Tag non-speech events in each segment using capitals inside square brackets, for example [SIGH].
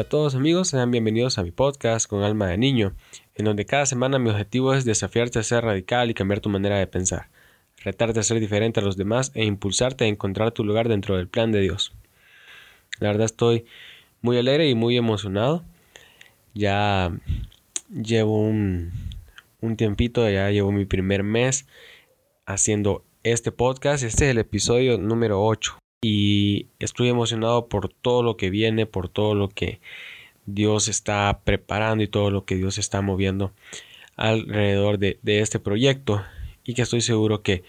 Hola a todos amigos, sean bienvenidos a mi podcast con alma de niño, en donde cada semana mi objetivo es desafiarte a ser radical y cambiar tu manera de pensar, retarte a ser diferente a los demás e impulsarte a encontrar tu lugar dentro del plan de Dios. La verdad estoy muy alegre y muy emocionado. Ya llevo un, un tiempito, ya llevo mi primer mes haciendo este podcast. Este es el episodio número 8 y estoy emocionado por todo lo que viene, por todo lo que Dios está preparando y todo lo que Dios está moviendo alrededor de, este proyecto y que estoy seguro que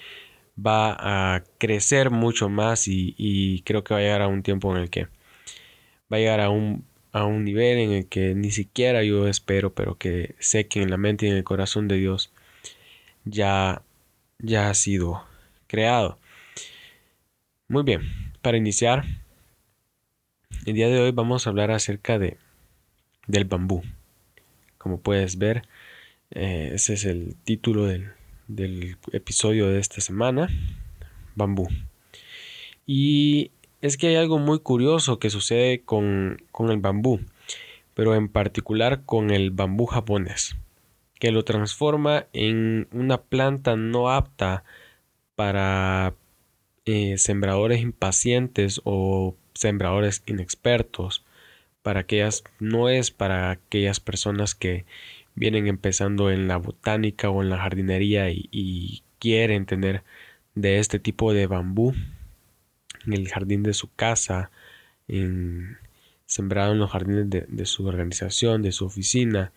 va a crecer mucho más y, creo que va a llegar a un tiempo en el que va a llegar a un, a un nivel en el que ni siquiera yo espero, pero que sé que en la mente y en el corazón de Dios ya, ya ha sido creado. Muy bien, para iniciar, el día de hoy vamos a hablar acerca de, del bambú. Como puedes ver, eh, ese es el título del, del episodio de esta semana, bambú. Y es que hay algo muy curioso que sucede con, con el bambú, pero en particular con el bambú japonés, que lo transforma en una planta no apta para eh, sembradores impacientes o sembradores inexpertos. Para aquellas, no es para aquellas personas que vienen empezando en la botánica o en la jardinería y, quieren tener de este tipo de bambú en el jardín de su casa, en, sembrado en los jardines de, de su organización, de su oficina.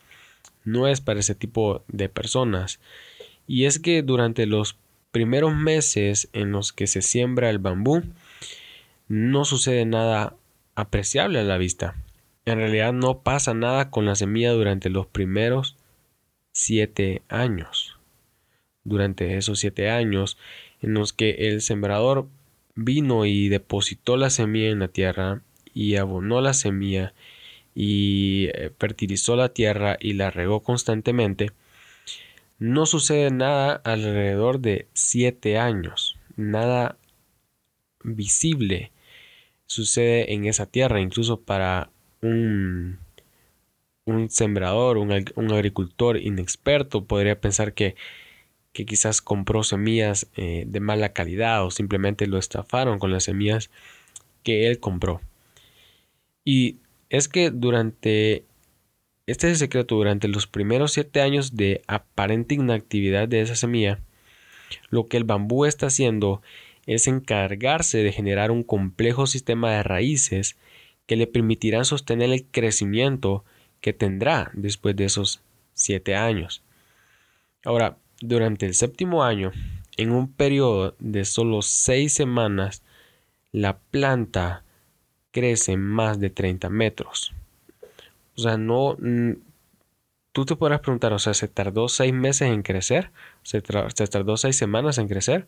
No es para ese tipo de personas. Y es que durante los primeros meses en los que se siembra el bambú, no sucede nada apreciable a la vista. En realidad no pasa nada con la semilla durante los primeros siete años. Durante esos siete años en los que el sembrador vino y depositó la semilla en la tierra y abonó la semilla y eh, fertilizó la tierra y la regó constantemente, no sucede nada alrededor de siete años, nada visible sucede en esa tierra, incluso para un, un sembrador, un, agricultor inexperto podría pensar que, que quizás compró semillas eh, de mala calidad o simplemente lo estafaron con las semillas que él compró. Y es que durante este es el secreto durante los primeros siete años de aparente inactividad de esa semilla. Lo que el bambú está haciendo es encargarse de generar un complejo sistema de raíces que le permitirán sostener el crecimiento que tendrá después de esos siete años. Ahora, durante el séptimo año, en un periodo de solo seis semanas, la planta crece más de 30 metros. O sea, no... Tú te podrás preguntar, o sea, ¿se tardó seis meses en crecer? ¿Se, tardó seis semanas en crecer?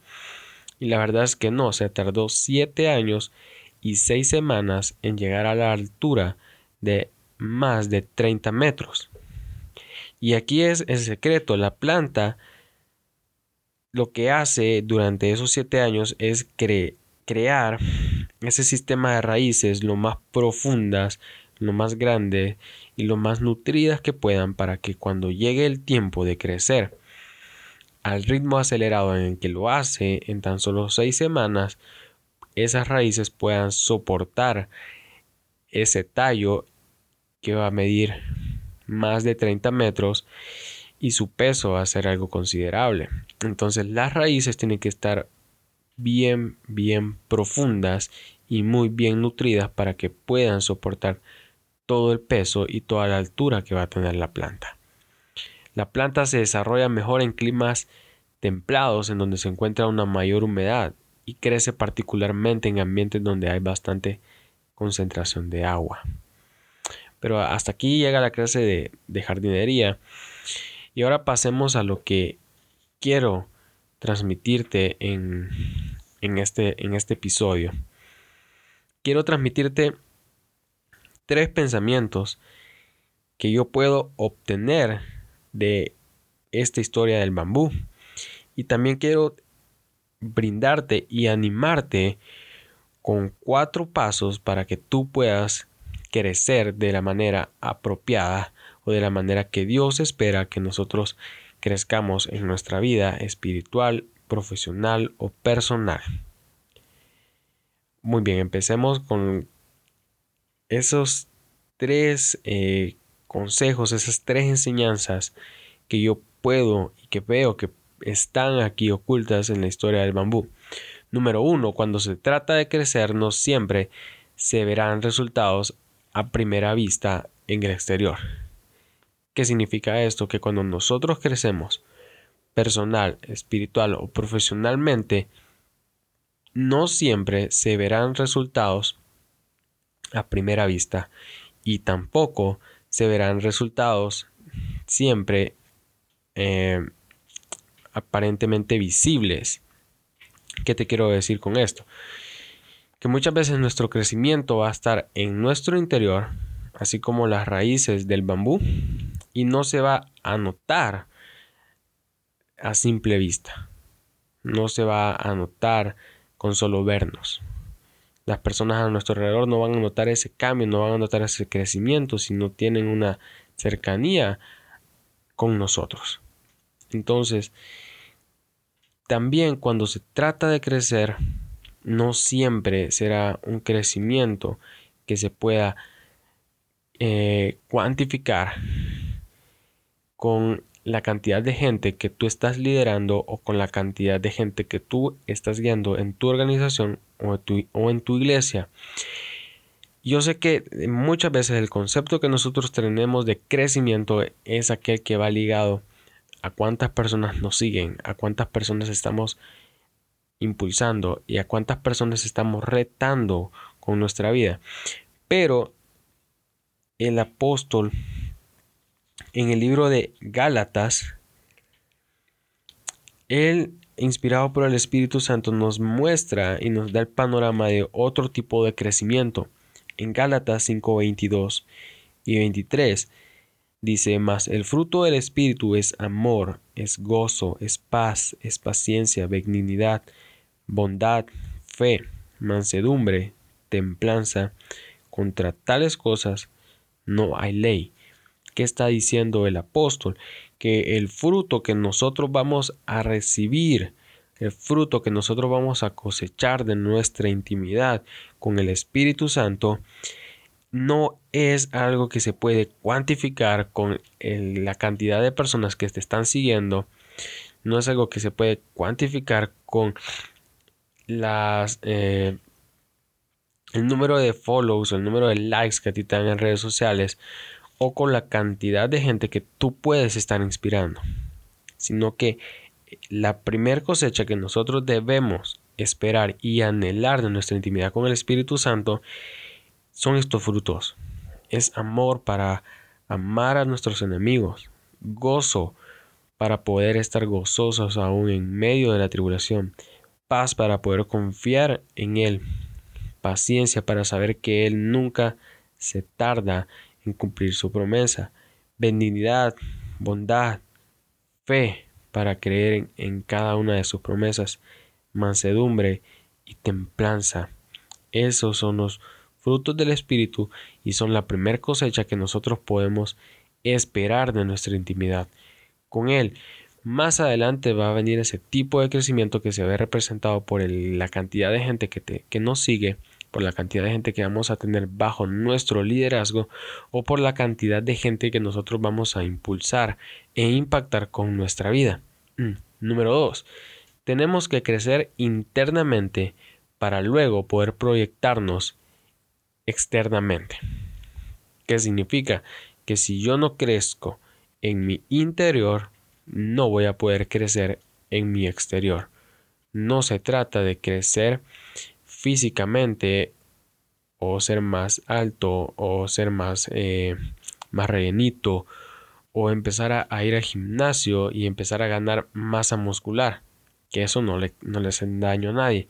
Y la verdad es que no, se tardó siete años y seis semanas en llegar a la altura de más de 30 metros. Y aquí es el secreto, la planta lo que hace durante esos siete años es crear ese sistema de raíces lo más profundas, lo más grande y lo más nutridas que puedan para que cuando llegue el tiempo de crecer al ritmo acelerado en el que lo hace en tan solo seis semanas, esas raíces puedan soportar ese tallo que va a medir más de 30 metros y su peso va a ser algo considerable. Entonces las raíces tienen que estar bien, bien profundas y muy bien nutridas para que puedan soportar todo el peso y toda la altura que va a tener la planta. La planta se desarrolla mejor en climas templados en donde se encuentra una mayor humedad y crece particularmente en ambientes donde hay bastante concentración de agua. Pero hasta aquí llega la clase de, jardinería. Y ahora pasemos a lo que quiero transmitirte en, este, en este episodio. Quiero transmitirte tres pensamientos que yo puedo obtener de esta historia del bambú. Y también quiero brindarte y animarte con cuatro pasos para que tú puedas crecer de la manera apropiada o de la manera que Dios espera que nosotros crezcamos en nuestra vida espiritual, profesional o personal. Muy bien, empecemos con esos tres eh, consejos, esas tres enseñanzas que yo puedo y que veo que están aquí ocultas en la historia del bambú. Número uno, cuando se trata de crecer, no siempre se verán resultados a primera vista en el exterior. ¿Qué significa esto? Que cuando nosotros crecemos personal, espiritual o profesionalmente, no siempre se verán resultados a primera vista y tampoco se verán resultados siempre eh, aparentemente visibles. ¿Qué te quiero decir con esto? Que muchas veces nuestro crecimiento va a estar en nuestro interior, así como las raíces del bambú, y no se va a notar a simple vista. No se va a notar con solo vernos. Las personas a nuestro alrededor no van a notar ese cambio, no van a notar ese crecimiento si no tienen una cercanía con nosotros. Entonces, también cuando se trata de crecer, no siempre será un crecimiento que se pueda eh, cuantificar con la cantidad de gente que tú estás liderando o con la cantidad de gente que tú estás guiando en tu organización o, o en tu iglesia. Yo sé que muchas veces el concepto que nosotros tenemos de crecimiento es aquel que va ligado a cuántas personas nos siguen, a cuántas personas estamos impulsando y a cuántas personas estamos retando con nuestra vida. Pero el apóstol en el libro de Gálatas, él, inspirado por el Espíritu Santo, nos muestra y nos da el panorama de otro tipo de crecimiento. En Gálatas 5, 22 y 23 dice, más el fruto del Espíritu es amor, es gozo, es paz, es paciencia, benignidad, bondad, fe, mansedumbre, templanza. Contra tales cosas no hay ley. ¿Qué está diciendo el apóstol? Que el fruto que nosotros vamos a recibir, el fruto que nosotros vamos a cosechar de nuestra intimidad con el Espíritu Santo, no es algo que se puede cuantificar con la cantidad de personas que te están siguiendo, no es algo que se puede cuantificar con las eh, el número de follows, el número de likes que a ti te dan en redes sociales, o con la cantidad de gente que tú puedes estar inspirando, sino que la primer cosecha que nosotros debemos esperar y anhelar de nuestra intimidad con el Espíritu Santo son estos frutos. Es amor para amar a nuestros enemigos, gozo para poder estar gozosos aún en medio de la tribulación, paz para poder confiar en Él, paciencia para saber que Él nunca se tarda en cumplir su promesa, benignidad, bondad, fe para creer en, cada una de sus promesas, mansedumbre y templanza. Esos son los frutos del Espíritu y son la primer cosecha que nosotros podemos esperar de nuestra intimidad con Él. Más adelante va a venir ese tipo de crecimiento que se ve representado por la cantidad de gente que, te, que nos sigue por la cantidad de gente que vamos a tener bajo nuestro liderazgo o por la cantidad de gente que nosotros vamos a impulsar e impactar con nuestra vida. Mm, número 2. Tenemos que crecer internamente para luego poder proyectarnos externamente. ¿Qué significa? Que si yo no crezco en mi interior, no voy a poder crecer en mi exterior. No se trata de crecer físicamente o ser más alto o ser más, eh, más rellenito o empezar a, ir al gimnasio y empezar a ganar masa muscular, que eso no le, no daño a nadie.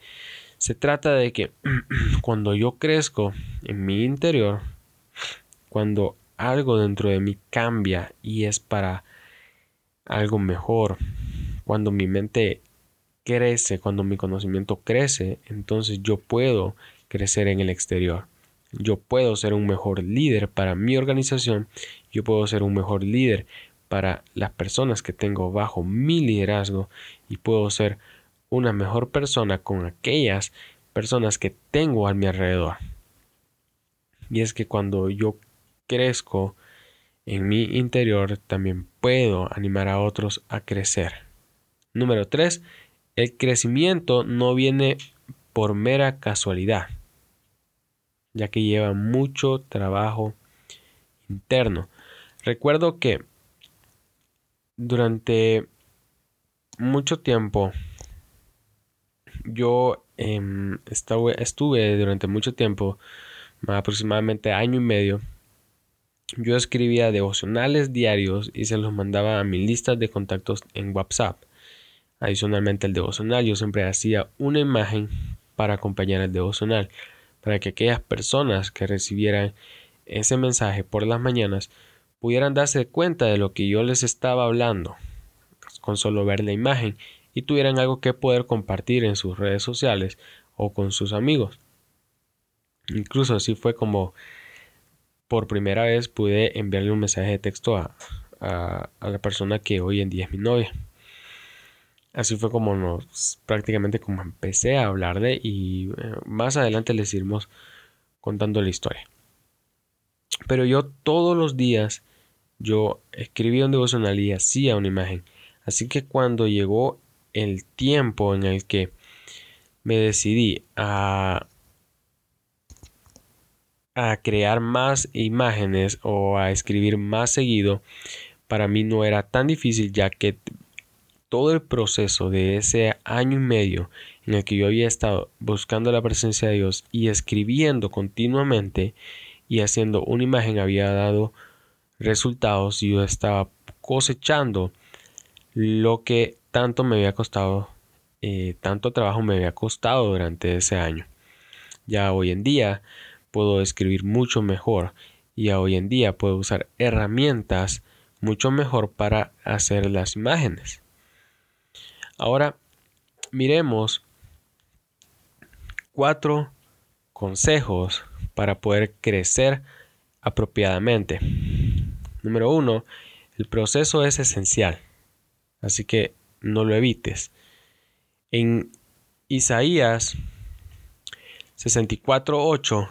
Se trata de que [CLEARS THROAT] cuando yo crezco en mi interior, cuando algo dentro de mí cambia y es para algo mejor, cuando mi mente crece, cuando mi conocimiento crece, entonces yo puedo crecer en el exterior. Yo puedo ser un mejor líder para mi organización, yo puedo ser un mejor líder para las personas que tengo bajo mi liderazgo y puedo ser una mejor persona con aquellas personas que tengo a mi alrededor. Y es que cuando yo crezco en mi interior, también puedo animar a otros a crecer. Número 3. El crecimiento no viene por mera casualidad, ya que lleva mucho trabajo interno. Recuerdo que durante mucho tiempo yo em, estuve durante mucho tiempo, aproximadamente año y medio, yo escribía devocionales diarios y se los mandaba a mi lista de contactos en WhatsApp. Adicionalmente al devocional yo siempre hacía una imagen para acompañar el devocional, para que aquellas personas que recibieran ese mensaje por las mañanas pudieran darse cuenta de lo que yo les estaba hablando con solo ver la imagen y tuvieran algo que poder compartir en sus redes sociales o con sus amigos. Incluso así fue como por primera vez pude enviarle un mensaje de texto a, la persona que hoy en día es mi novia. Así fue como nos prácticamente como empecé a hablarle y eh, más adelante les iremos contando la historia. Pero yo todos los días yo escribía un devocional y hacía una imagen. Así que cuando llegó el tiempo en el que me decidí a, a crear más imágenes o a escribir más seguido, para mí no era tan difícil ya que todo el proceso de ese año y medio en el que yo había estado buscando la presencia de Dios y escribiendo continuamente y haciendo una imagen había dado resultados y yo estaba cosechando lo que tanto me había costado, eh, tanto trabajo me había costado durante ese año. Ya hoy en día puedo escribir mucho mejor y hoy en día puedo usar herramientas mucho mejor para hacer las imágenes. Ahora miremos cuatro consejos para poder crecer apropiadamente. Número uno, el proceso es esencial, así que no lo evites. En Isaías 64.8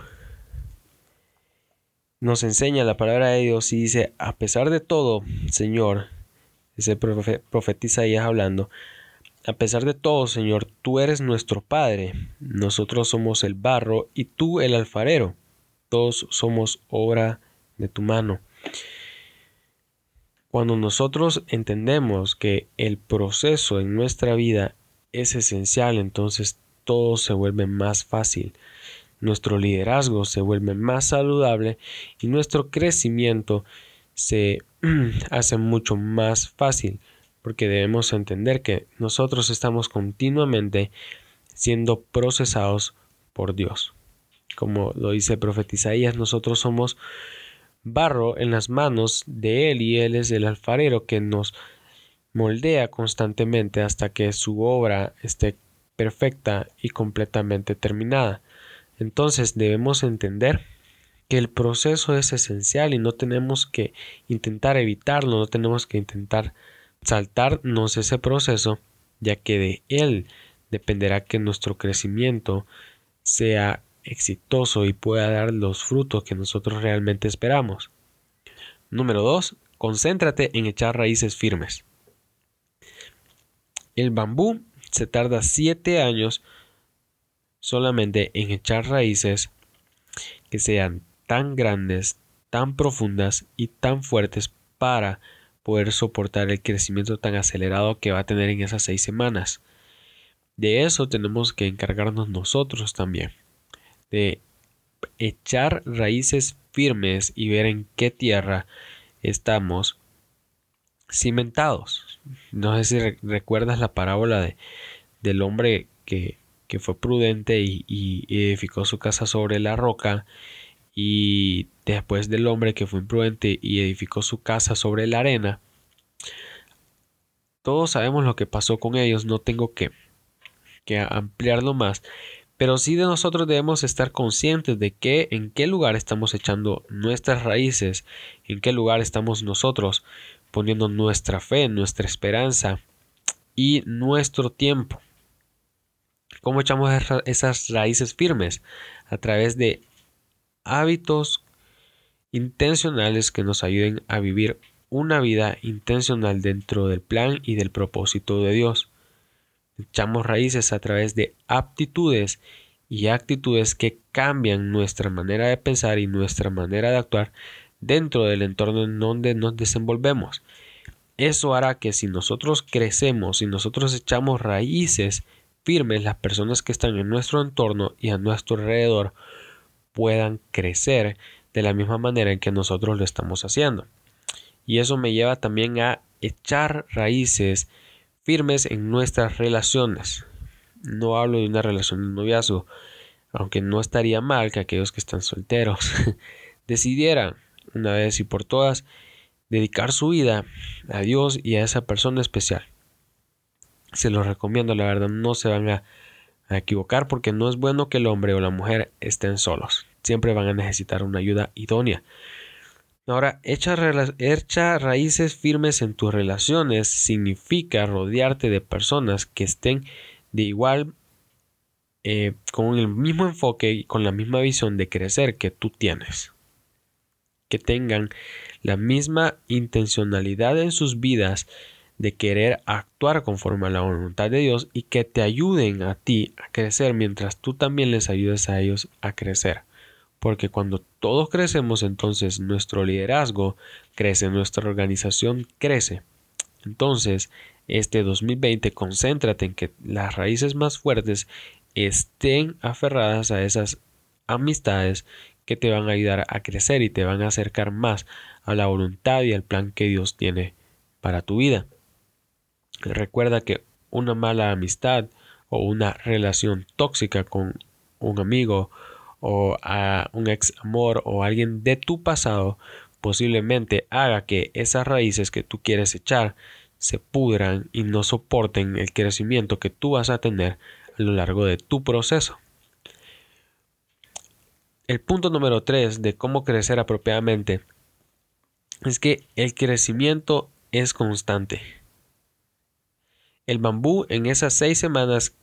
nos enseña la palabra de Dios y dice, a pesar de todo, Señor, ese profeta Isaías hablando, a pesar de todo, Señor, tú eres nuestro Padre, nosotros somos el barro y tú el alfarero, todos somos obra de tu mano. Cuando nosotros entendemos que el proceso en nuestra vida es esencial, entonces todo se vuelve más fácil. Nuestro liderazgo se vuelve más saludable y nuestro crecimiento se [CLEARS THROAT] hace mucho más fácil porque debemos entender que nosotros estamos continuamente siendo procesados por Dios. Como lo dice el profeta Isaías, nosotros somos barro en las manos de Él y Él es el alfarero que nos moldea constantemente hasta que su obra esté perfecta y completamente terminada. Entonces debemos entender que el proceso es esencial y no tenemos que intentar evitarlo, no tenemos que intentar saltarnos ese proceso, ya que de él dependerá que nuestro crecimiento sea exitoso y pueda dar los frutos que nosotros realmente esperamos. Número 2. Concéntrate en echar raíces firmes. El bambú se tarda 7 años solamente en echar raíces que sean tan grandes, tan profundas y tan fuertes para poder soportar el crecimiento tan acelerado que va a tener en esas seis semanas. De eso tenemos que encargarnos nosotros también de echar raíces firmes y ver en qué tierra estamos cimentados. No sé si recuerdas la parábola de, del hombre que, fue prudente y, y, edificó su casa sobre la roca y después del hombre que fue imprudente y edificó su casa sobre la arena. Todos sabemos lo que pasó con ellos, no tengo que, que ampliarlo más, Pero sí de nosotros debemos estar conscientes de que en qué lugar estamos echando nuestras raíces, en qué lugar estamos nosotros poniendo nuestra fe, nuestra esperanza y nuestro tiempo. ¿Cómo echamos esas raíces firmes? A través de hábitos intencionales que nos ayuden a vivir una vida intencional dentro del plan y del propósito de Dios. Echamos raíces a través de aptitudes y actitudes que cambian nuestra manera de pensar y nuestra manera de actuar dentro del entorno en donde nos desenvolvemos. Eso hará que si nosotros crecemos, si nosotros echamos raíces firmes, las personas que están en nuestro entorno y a nuestro alrededor puedan crecer de la misma manera en que nosotros lo estamos haciendo. Y eso me lleva también a echar raíces firmes en nuestras relaciones. No hablo de una relación de noviazgo, aunque no estaría mal que aquellos que están solteros [LAUGHS] decidieran una vez y por todas dedicar su vida a Dios y a esa persona especial. Se los recomiendo, la verdad, no se van a, equivocar porque no es bueno que el hombre o la mujer estén solos. Siempre van a necesitar una ayuda idónea. Ahora, echar raíces firmes en tus relaciones significa rodearte de personas que estén de igual, eh, con el mismo enfoque y con la misma visión de crecer que tú tienes. Que tengan la misma intencionalidad en sus vidas de querer actuar conforme a la voluntad de Dios y que te ayuden a ti a crecer mientras tú también les ayudes a ellos a crecer porque cuando todos crecemos entonces nuestro liderazgo crece, nuestra organización crece. Entonces, este 2020 concéntrate en que las raíces más fuertes estén aferradas a esas amistades que te van a ayudar a crecer y te van a acercar más a la voluntad y al plan que Dios tiene para tu vida. Recuerda que una mala amistad o una relación tóxica con un amigo o a un ex amor o alguien de tu pasado posiblemente haga que esas raíces que tú quieres echar se pudran y no soporten el crecimiento que tú vas a tener a lo largo de tu proceso. El punto número 3 de cómo crecer apropiadamente es que el crecimiento es constante. El bambú en esas seis semanas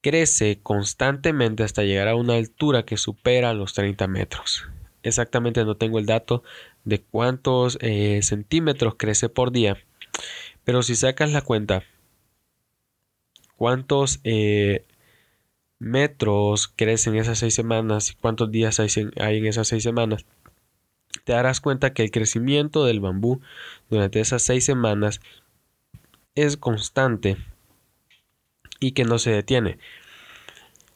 crece constantemente hasta llegar a una altura que supera los 30 metros. Exactamente no tengo el dato de cuántos eh, centímetros crece por día, pero si sacas la cuenta, cuántos eh, metros crecen esas seis semanas y cuántos días hay en esas seis semanas, te darás cuenta que el crecimiento del bambú durante esas seis semanas es constante y que no se detiene.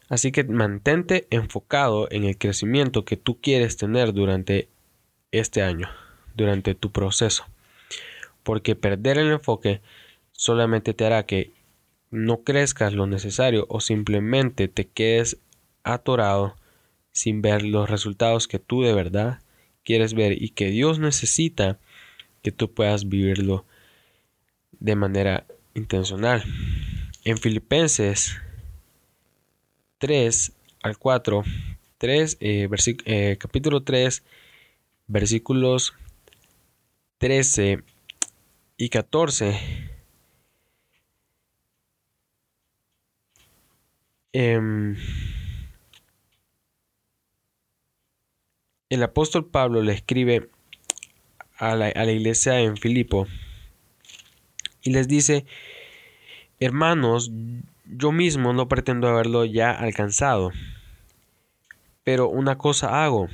Así que mantente enfocado en el crecimiento que tú quieres tener durante este año, durante tu proceso. Porque perder el enfoque solamente te hará que no crezcas lo necesario o simplemente te quedes atorado sin ver los resultados que tú de verdad quieres ver y que Dios necesita que tú puedas vivirlo de manera intencional. En Filipenses 3 al 4, 3, eh, eh, capítulo 3, versículos 13 y 14. Em, el apóstol Pablo le escribe a la, a la iglesia en Filipo y les dice, hermanos, yo mismo no pretendo haberlo ya alcanzado. Pero una cosa hago,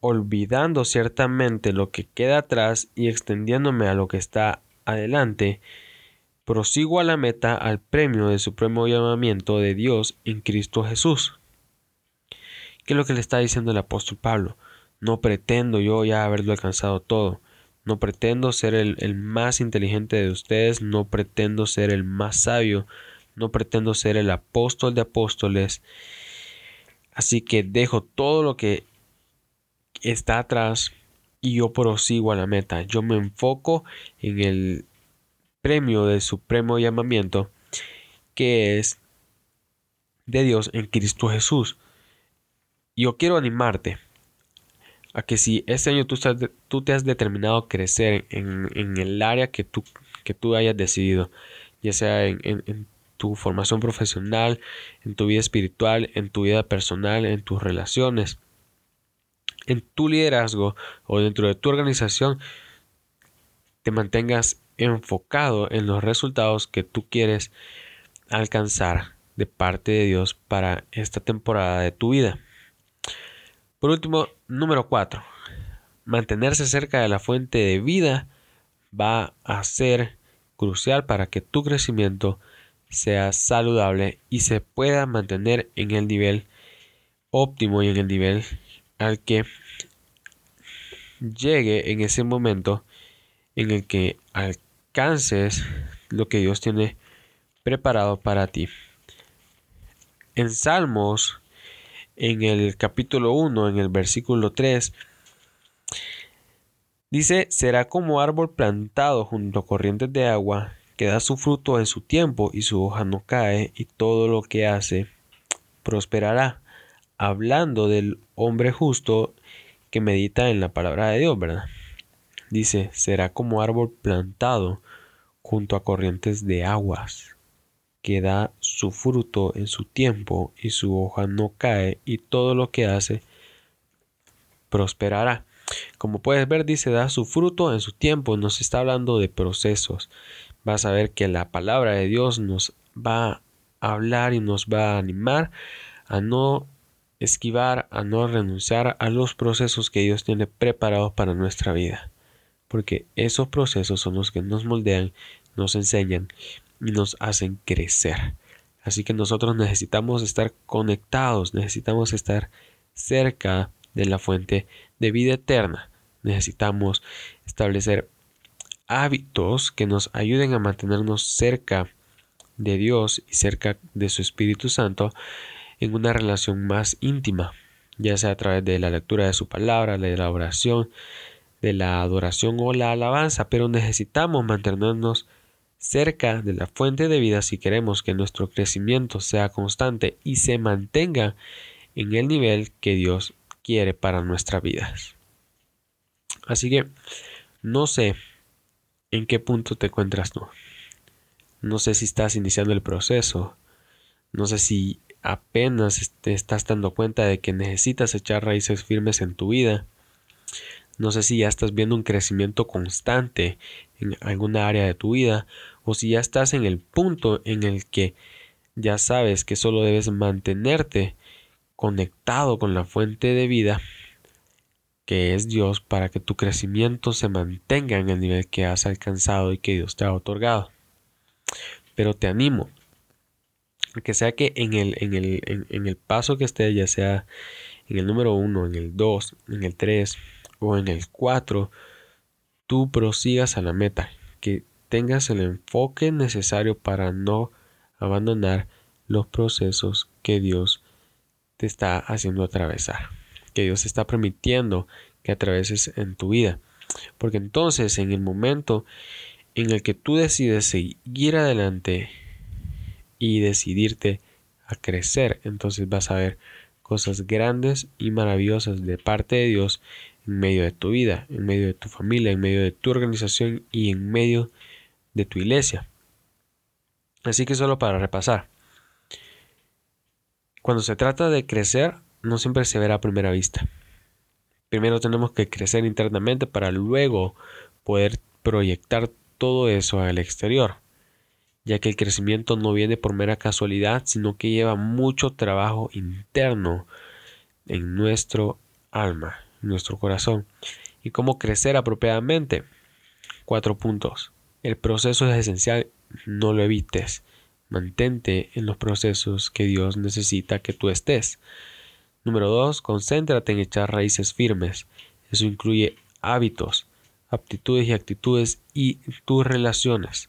olvidando ciertamente lo que queda atrás y extendiéndome a lo que está adelante, prosigo a la meta al premio del supremo llamamiento de Dios en Cristo Jesús. ¿Qué es lo que le está diciendo el apóstol Pablo? No pretendo yo ya haberlo alcanzado todo. No pretendo ser el, el más inteligente de ustedes, no pretendo ser el más sabio, no pretendo ser el apóstol de apóstoles. Así que dejo todo lo que está atrás y yo prosigo a la meta. Yo me enfoco en el premio del supremo llamamiento que es de Dios en Cristo Jesús. Yo quiero animarte a que si este año tú, tú te has determinado crecer en, el área que tú, que tú hayas decidido, ya sea en, en tu formación profesional, en tu vida espiritual, en tu vida personal, en tus relaciones, en tu liderazgo o dentro de tu organización, te mantengas enfocado en los resultados que tú quieres alcanzar de parte de Dios para esta temporada de tu vida. Por último, número 4. Mantenerse cerca de la fuente de vida va a ser crucial para que tu crecimiento sea saludable y se pueda mantener en el nivel óptimo y en el nivel al que llegue en ese momento en el que alcances lo que Dios tiene preparado para ti. En Salmos en el capítulo 1, en el versículo 3, dice, será como árbol plantado junto a corrientes de agua, que da su fruto en su tiempo y su hoja no cae, y todo lo que hace prosperará. Hablando del hombre justo que medita en la palabra de Dios, ¿verdad? Dice, será como árbol plantado junto a corrientes de aguas que da su fruto en su tiempo y su hoja no cae y todo lo que hace prosperará. Como puedes ver, dice, da su fruto en su tiempo. Nos está hablando de procesos. Vas a ver que la palabra de Dios nos va a hablar y nos va a animar a no esquivar, a no renunciar a los procesos que Dios tiene preparados para nuestra vida. Porque esos procesos son los que nos moldean, nos enseñan y nos hacen crecer. Así que nosotros necesitamos estar conectados, necesitamos estar cerca de la fuente de vida eterna. Necesitamos establecer hábitos que nos ayuden a mantenernos cerca de Dios y cerca de su Espíritu Santo en una relación más íntima, ya sea a través de la lectura de su palabra, de la oración, de la adoración o la alabanza, pero necesitamos mantenernos de la fuente de vida si queremos que nuestro crecimiento sea constante y se mantenga en el nivel que Dios quiere para nuestras vidas. Así que no sé en qué punto te encuentras tú. No sé si estás iniciando el proceso. No sé si apenas te estás dando cuenta de que necesitas echar raíces firmes en tu vida. No sé si ya estás viendo un crecimiento constante en alguna área de tu vida o si ya estás en el punto en el que ya sabes que solo debes mantenerte conectado con la fuente de vida que es Dios para que tu crecimiento se mantenga en el nivel que has alcanzado y que Dios te ha otorgado. Pero te animo que sea que en el, en el, en el paso que esté, ya sea en el número 1, en el 2, en el 3 o en el 4, tú prosigas a la meta, que tengas el enfoque necesario para no abandonar los procesos que Dios te está haciendo atravesar, que Dios está permitiendo que atraveses en tu vida. Porque entonces en el momento en el que tú decides seguir adelante y decidirte a crecer, entonces vas a ver cosas grandes y maravillosas de parte de Dios en medio de tu vida, en medio de tu familia, en medio de tu organización y en medio de tu iglesia. Así que solo para repasar. Cuando se trata de crecer, no siempre se verá a primera vista. Primero tenemos que crecer internamente para luego poder proyectar todo eso al exterior, ya que el crecimiento no viene por mera casualidad, sino que lleva mucho trabajo interno en nuestro alma, en nuestro corazón. ¿Y cómo crecer apropiadamente? Cuatro puntos. El proceso es esencial, no lo evites. Mantente en los procesos que Dios necesita que tú estés. Número 2. Concéntrate en echar raíces firmes. Eso incluye hábitos, aptitudes y actitudes y tus relaciones.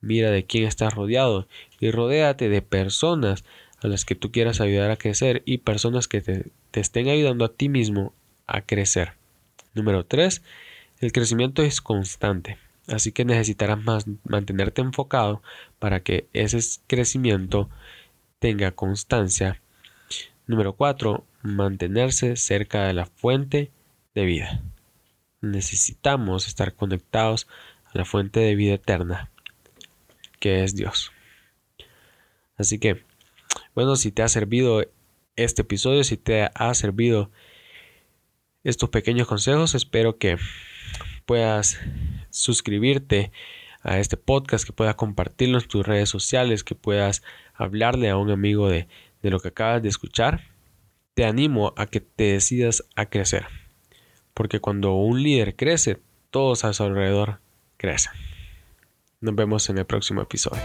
Mira de quién estás rodeado y rodéate de personas a las que tú quieras ayudar a crecer y personas que te, te estén ayudando a ti mismo a crecer. Número 3. El crecimiento es constante. Así que necesitarás más mantenerte enfocado para que ese crecimiento tenga constancia. Número 4. Mantenerse cerca de la fuente de vida. Necesitamos estar conectados a la fuente de vida eterna, que es Dios. Así que, bueno, si te ha servido este episodio, si te ha servido estos pequeños consejos, espero que puedas suscribirte a este podcast, que puedas compartirlo en tus redes sociales, que puedas hablarle a un amigo de, de lo que acabas de escuchar. Te animo a que te decidas a crecer, porque cuando un líder crece, todos a su alrededor crecen. Nos vemos en el próximo episodio.